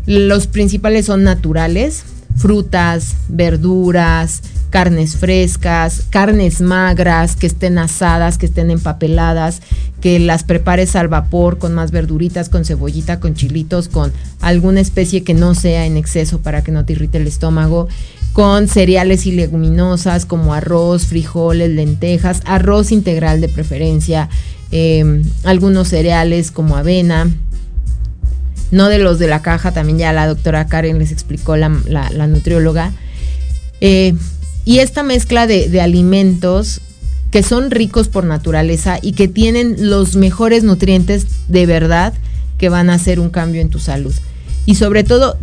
Speaker 1: los principales son naturales, frutas, verduras, carnes frescas, carnes magras, que estén asadas, que estén empapeladas, que las prepares al vapor con más verduritas, con cebollita, con chilitos, con alguna especie que no sea en exceso para que no te irrite el estómago, con cereales y leguminosas como arroz, frijoles, lentejas, arroz integral de preferencia, em, algunos cereales como avena, no de los de la caja, también ya la doctora Karen les explicó la, nutrióloga. Eh, y esta mezcla de, alimentos que son ricos por naturaleza y que tienen los mejores nutrientes de verdad que van a hacer un cambio en tu salud. Y sobre todo,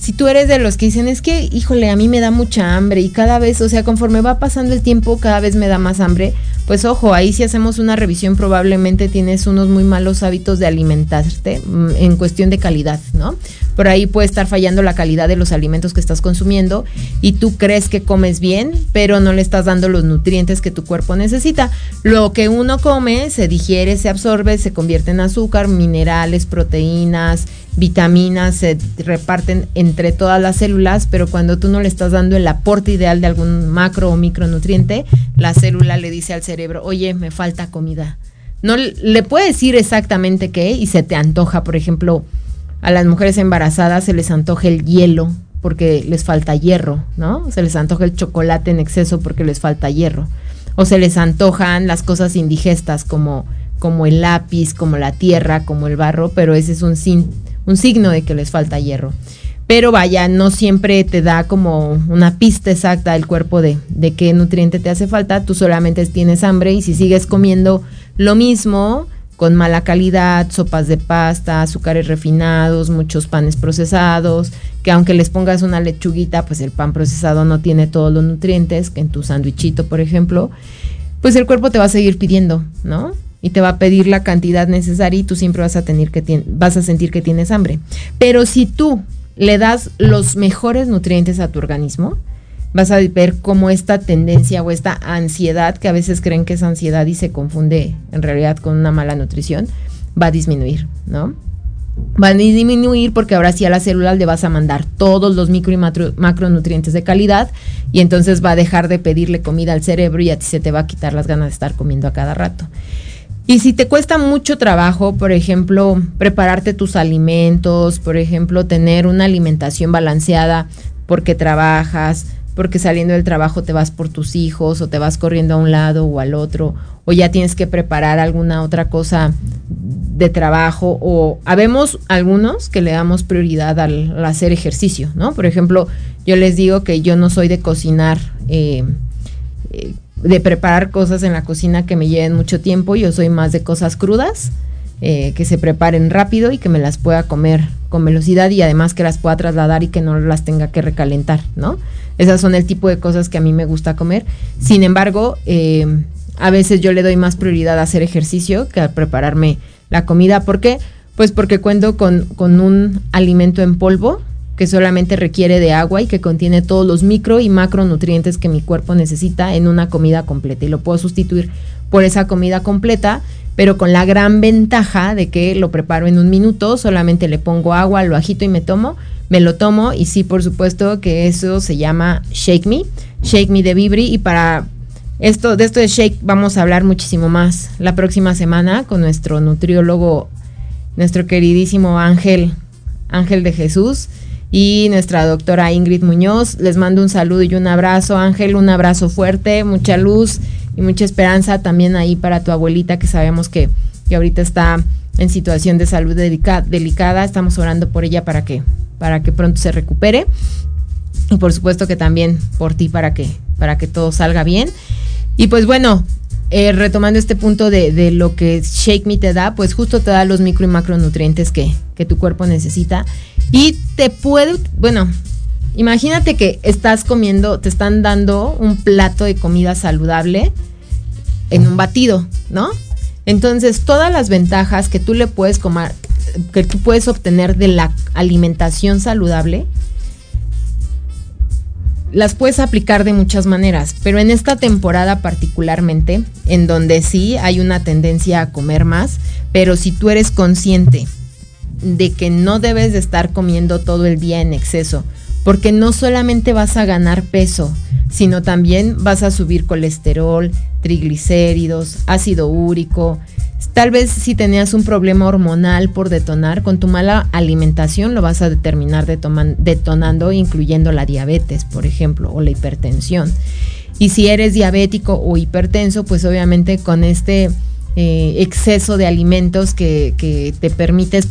Speaker 1: si tú eres de los que dicen, es que, híjole, a mí me da mucha hambre y cada vez, o sea, conforme va pasando el tiempo, cada vez me da más hambre, pues ojo, ahí si hacemos una revisión probablemente tienes unos muy malos hábitos de alimentarte mm, en cuestión de calidad, ¿no? Por ahí puede estar fallando la calidad de los alimentos que estás consumiendo y tú crees que comes bien, pero no le estás dando los nutrientes que tu cuerpo necesita. Lo que uno come se digiere, se absorbe, se convierte en azúcar, minerales, proteínas, vitaminas, se reparten entre todas las células, pero cuando tú no le estás dando el aporte ideal de algún macro o micronutriente, la célula le dice al cerebro, oye, me falta comida. No le puede decir exactamente qué y se te antoja, por ejemplo, a las mujeres embarazadas se les antoja el hielo porque les falta hierro, ¿no? Se les antoja el chocolate en exceso porque les falta hierro. O se les antojan las cosas indigestas como, como el lápiz, como la tierra, como el barro, pero ese es un, un signo de que les falta hierro. Pero vaya, no siempre te da como una pista exacta del cuerpo de, de qué nutriente te hace falta. Tú solamente tienes hambre y si sigues comiendo lo mismo, con mala calidad, sopas de pasta, azúcares refinados, muchos panes procesados, que aunque les pongas una lechuguita, pues el pan procesado no tiene todos los nutrientes, que en tu sándwichito, por ejemplo, pues el cuerpo te va a seguir pidiendo, ¿no? Y te va a pedir la cantidad necesaria y tú siempre vas a tener que vas a sentir que tienes hambre. Pero si tú le das los mejores nutrientes a tu organismo, vas a ver cómo esta tendencia o esta ansiedad, que a veces creen que es ansiedad y se confunde en realidad con una mala nutrición, va a disminuir, ¿no? Va a disminuir porque ahora sí a la célula le vas a mandar todos los micro y macronutrientes de calidad y entonces va a dejar de pedirle comida al cerebro y a ti se te va a quitar las ganas de estar comiendo a cada rato. Y si te cuesta mucho trabajo, por ejemplo, prepararte tus alimentos, por ejemplo, tener una alimentación balanceada porque trabajas, porque saliendo del trabajo te vas por tus hijos o te vas corriendo a un lado o al otro, o ya tienes que preparar alguna otra cosa de trabajo, o habemos algunos que le damos prioridad al, hacer ejercicio, ¿no? Por ejemplo, yo les digo que yo no soy de cocinar. Eh, eh, de preparar cosas en la cocina que me lleven mucho tiempo. Yo soy más de cosas crudas, eh, que se preparen rápido y que me las pueda comer con velocidad y además que las pueda trasladar y que no las tenga que recalentar, ¿no? Esas son el tipo de cosas que a mí me gusta comer. Sin embargo, eh, a veces yo le doy más prioridad a hacer ejercicio que a prepararme la comida. ¿Por qué? Pues porque cuento con, con un alimento en polvo que solamente requiere de agua y que contiene todos los micro y macronutrientes que mi cuerpo necesita en una comida completa. Y lo puedo sustituir por esa comida completa, pero con la gran ventaja de que lo preparo en un minuto, solamente le pongo agua, lo agito y me tomo, me lo tomo y sí, por supuesto que eso se llama Shake Me, Shake Me de Vibri y para esto de esto de Shake vamos a hablar muchísimo más la próxima semana con nuestro nutriólogo, nuestro queridísimo Ángel, Ángel de Jesús y nuestra doctora Ingrid Muñoz. Les mando un saludo y un abrazo, Ángel, un abrazo fuerte, mucha luz y mucha esperanza también ahí para tu abuelita que sabemos que, que ahorita está en situación de salud delicada. Estamos orando por ella para que, para que pronto se recupere. Y por supuesto que también por ti para que, para que todo salga bien. Y pues bueno, eh, retomando este punto de, lo que Shake Me te da, pues justo te da los micro y macronutrientes que, que tu cuerpo necesita. Y te puede, bueno, imagínate que estás comiendo, te están dando un plato de comida saludable en un batido, ¿no? Entonces, todas las ventajas que tú le puedes comer, que tú puedes obtener de la alimentación saludable, las puedes aplicar de muchas maneras, pero en esta temporada particularmente, en donde sí hay una tendencia a comer más, pero si tú eres consciente de que no debes de estar comiendo todo el día en exceso, porque no solamente vas a ganar peso, sino también vas a subir colesterol, triglicéridos, ácido úrico, Tal vez si tenías un problema hormonal por detonar, con tu mala alimentación lo vas a determinar detonando, incluyendo la diabetes, por ejemplo, o la hipertensión. Y si eres diabético o hipertenso, pues obviamente con este eh, exceso de alimentos que, que te permites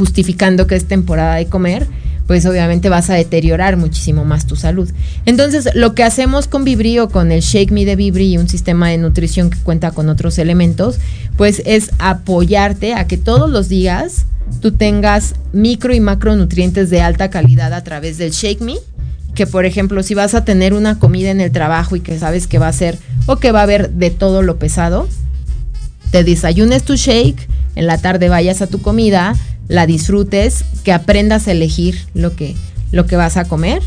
Speaker 1: justificando que es temporada de comer, pues obviamente vas a deteriorar muchísimo más tu salud. Entonces, lo que hacemos con Vibri o con el Shake Me de Vibri y un sistema de nutrición que cuenta con otros elementos, pues es apoyarte a que todos los días tú tengas micro y macronutrientes de alta calidad a través del Shake Me que por ejemplo si vas a tener una comida en el trabajo y que sabes que va a ser o que va a haber de todo lo pesado, te desayunes tu shake, en la tarde vayas a tu comida, la disfrutes, que aprendas a elegir lo que, lo que vas a comer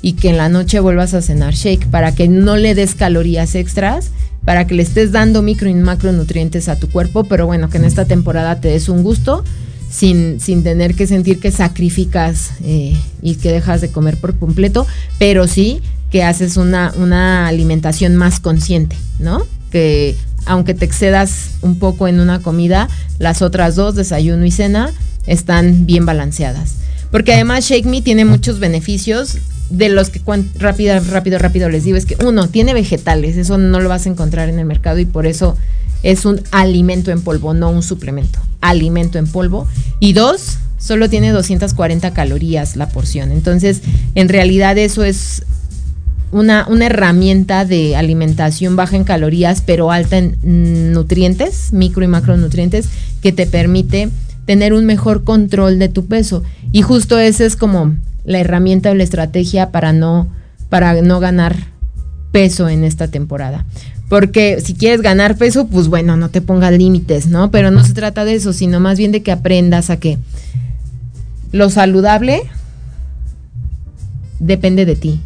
Speaker 1: y que en la noche vuelvas a cenar shake para que no le des calorías extras, para que le estés dando micro y macronutrientes a tu cuerpo, pero bueno, que en esta temporada te des un gusto sin, sin tener que sentir que sacrificas eh, y que dejas de comer por completo, pero sí que haces una, una alimentación más consciente, ¿no? Que aunque te excedas un poco en una comida, las otras dos, desayuno y cena, están bien balanceadas. Porque además Shake Me tiene muchos beneficios de los que rápido, rápido, rápido les digo, es que uno, tiene vegetales, eso no lo vas a encontrar en el mercado y por eso es un alimento en polvo, no un suplemento, alimento en polvo. Y dos, solo tiene 240 calorías la porción. Entonces, en realidad eso es una, una herramienta de alimentación baja en calorías, pero alta en nutrientes, micro y macronutrientes, que te permite tener un mejor control de tu peso. Y justo esa es como la herramienta o la estrategia para no, para no ganar peso en esta temporada. Porque si quieres ganar peso, pues bueno, no te pongas límites, ¿no? Pero no se trata de eso, sino más bien de que aprendas a que lo saludable depende de ti.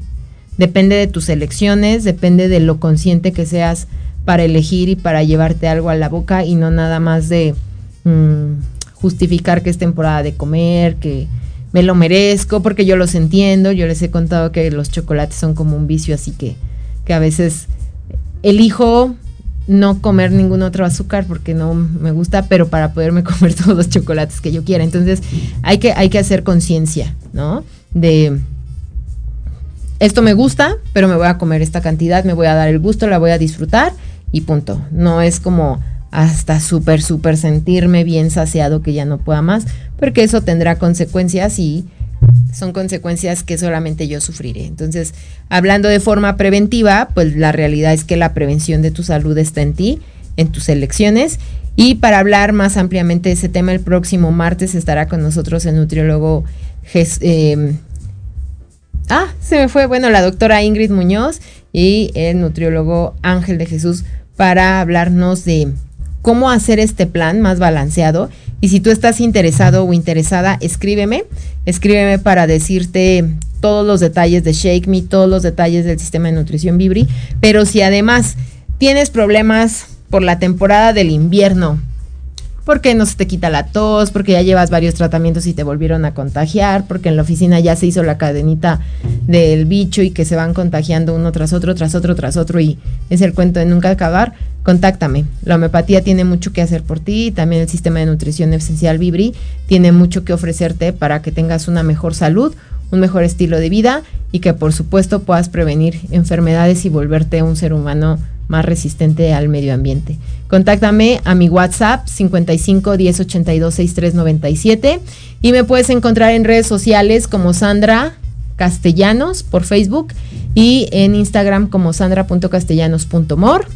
Speaker 1: depende de tus elecciones, depende de lo consciente que seas para elegir y para llevarte algo a la boca y no nada más de mm, justificar que es temporada de comer, que me lo merezco, porque yo los entiendo, yo les he contado que los chocolates son como un vicio, así que, que a veces elijo no comer ningún otro azúcar porque no me gusta, pero para poderme comer todos los chocolates que yo quiera. Entonces hay que, hay que hacer conciencia, ¿no? De esto me gusta, pero me voy a comer esta cantidad, me voy a dar el gusto, la voy a disfrutar y punto. No es como hasta súper, súper sentirme bien saciado que ya no pueda más, porque eso tendrá consecuencias y son consecuencias que solamente yo sufriré. Entonces, hablando de forma preventiva, pues la realidad es que la prevención de tu salud está en ti, en tus elecciones. Y para hablar más ampliamente de ese tema, el próximo martes estará con nosotros el nutriólogo. Eh, ah, se me fue, bueno, la doctora Ingrid Muñoz y el nutriólogo Ángel de Jesús para hablarnos de cómo hacer este plan más balanceado. Y si tú estás interesado o interesada, escríbeme, escríbeme para decirte todos los detalles de Shake Me, todos los detalles del sistema de nutrición Vibri, pero si además tienes problemas por la temporada del invierno, porque no se te quita la tos, porque ya llevas varios tratamientos y te volvieron a contagiar, porque en la oficina ya se hizo la cadenita del bicho y que se van contagiando uno tras otro, tras otro, tras otro y es el cuento de nunca acabar, contáctame. La homeopatía tiene mucho que hacer por ti y también el sistema de nutrición esencial Vibri tiene mucho que ofrecerte para que tengas una mejor salud, un mejor estilo de vida y que por supuesto puedas prevenir enfermedades y volverte un ser humano más resistente al medio ambiente. Contáctame a mi WhatsApp 55 10 82 63 97 y me puedes encontrar en redes sociales como Sandra Castellanos por Facebook y en Instagram como sandra.castellanos.mor.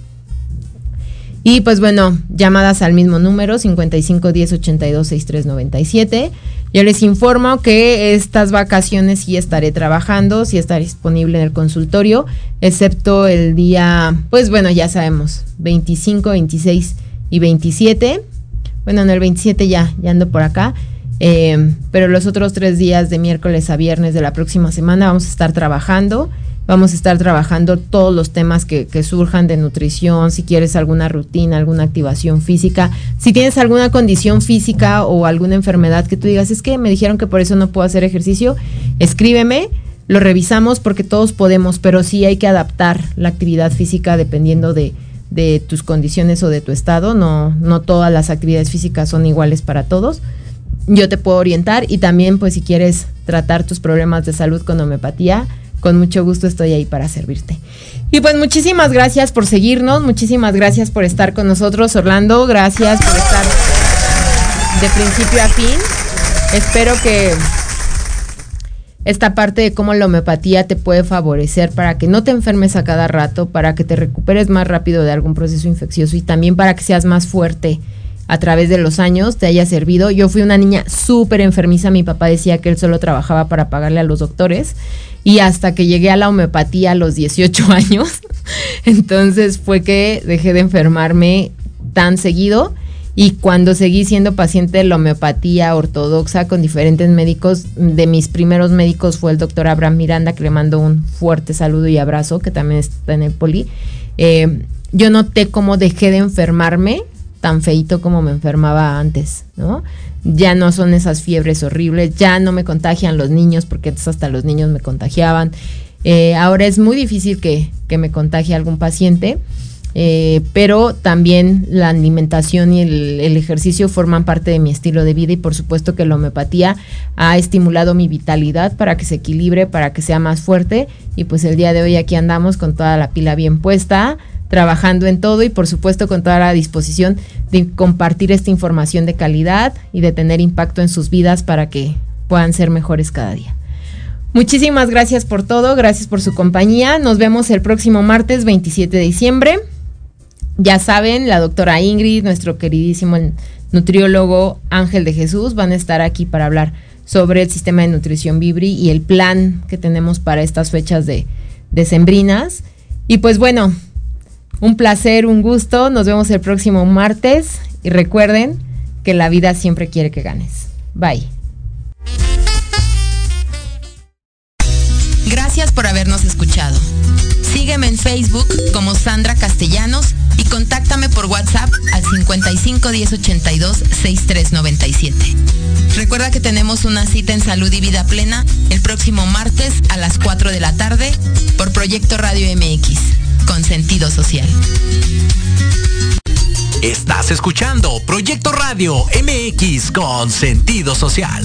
Speaker 1: Y pues bueno, llamadas al mismo número 55 10 82 63 97. Yo les informo que estas vacaciones sí estaré trabajando, sí estaré disponible en el consultorio, excepto el día, pues bueno, ya sabemos, 25, 26 y 27. Bueno, en el 27 ya, ya ando por acá. Eh, pero los otros tres días de miércoles a viernes de la próxima semana vamos a estar trabajando. Vamos a estar trabajando todos los temas que, surjan de nutrición, si quieres alguna rutina, alguna activación física, si tienes alguna condición física o alguna enfermedad que tú digas, es que me dijeron que por eso no puedo hacer ejercicio, escríbeme, lo revisamos porque todos podemos, pero sí hay que adaptar la actividad física dependiendo de, de tus condiciones o de tu estado, no, no todas las actividades físicas son iguales para todos. Yo te puedo orientar y también pues si quieres tratar tus problemas de salud con homeopatía, con mucho gusto estoy ahí para servirte. Y pues muchísimas gracias por seguirnos, muchísimas gracias por estar con nosotros, Orlando, gracias por estar de principio a fin. Espero que esta parte de cómo la homeopatía te puede favorecer para que no te enfermes a cada rato, para que te recuperes más rápido de algún proceso infeccioso y también para que seas más fuerte a través de los años, te haya servido. Yo fui una niña súper enfermiza, mi papá decía que él solo trabajaba para pagarle a los doctores y hasta que llegué a la homeopatía a los 18 años, entonces fue que dejé de enfermarme tan seguido y cuando seguí siendo paciente de la homeopatía ortodoxa con diferentes médicos, de mis primeros médicos fue el doctor Abraham Miranda, que le mando un fuerte saludo y abrazo, que también está en el poli. Eh, yo noté cómo dejé de enfermarme tan feito como me enfermaba antes, ¿no? Ya no son esas fiebres horribles, ya no me contagian los niños, porque hasta los niños me contagiaban. Eh, ahora es muy difícil que, me contagie algún paciente, eh, pero también la alimentación y el, el, ejercicio forman parte de mi estilo de vida y por supuesto que la homeopatía ha estimulado mi vitalidad para que se equilibre, para que sea más fuerte y pues el día de hoy aquí andamos con toda la pila bien puesta trabajando en todo y por supuesto con toda la disposición de compartir esta información de calidad y de tener impacto en sus vidas para que puedan ser mejores cada día. Muchísimas gracias por todo, gracias por su compañía. Nos vemos el próximo martes 27 de diciembre. Ya saben, la doctora Ingrid, nuestro queridísimo nutriólogo Ángel de Jesús van a estar aquí para hablar sobre el sistema de nutrición Vibri y el plan que tenemos para estas fechas de decembrinas. Y pues bueno, un placer, un gusto. Nos vemos el próximo martes y recuerden que la vida siempre quiere que ganes. Bye.
Speaker 2: Gracias por habernos
Speaker 1: escuchado. Sígueme en Facebook como Sandra Castellanos y contáctame por WhatsApp al 55 10 82 6397. Recuerda que tenemos una cita en Salud y Vida Plena el próximo martes a las 4 de la tarde por Proyecto Radio MX, con sentido social.
Speaker 2: Estás escuchando Proyecto Radio MX con sentido social.